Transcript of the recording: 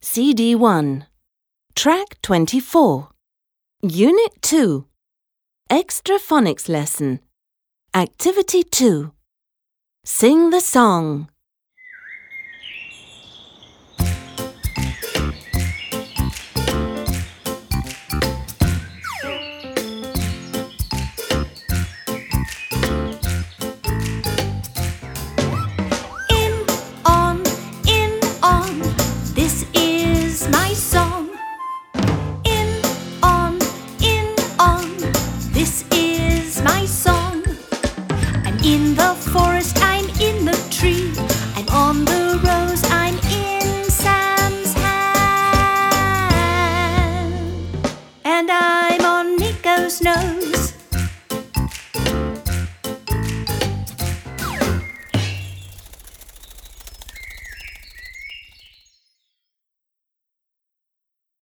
CD 1. Track 24. Unit 2. Extra phonics lesson. Activity 2. Sing the song. in the forest, I'm in the tree. I'm on the rose, I'm in Sam's hand. And I'm on Nico's nose.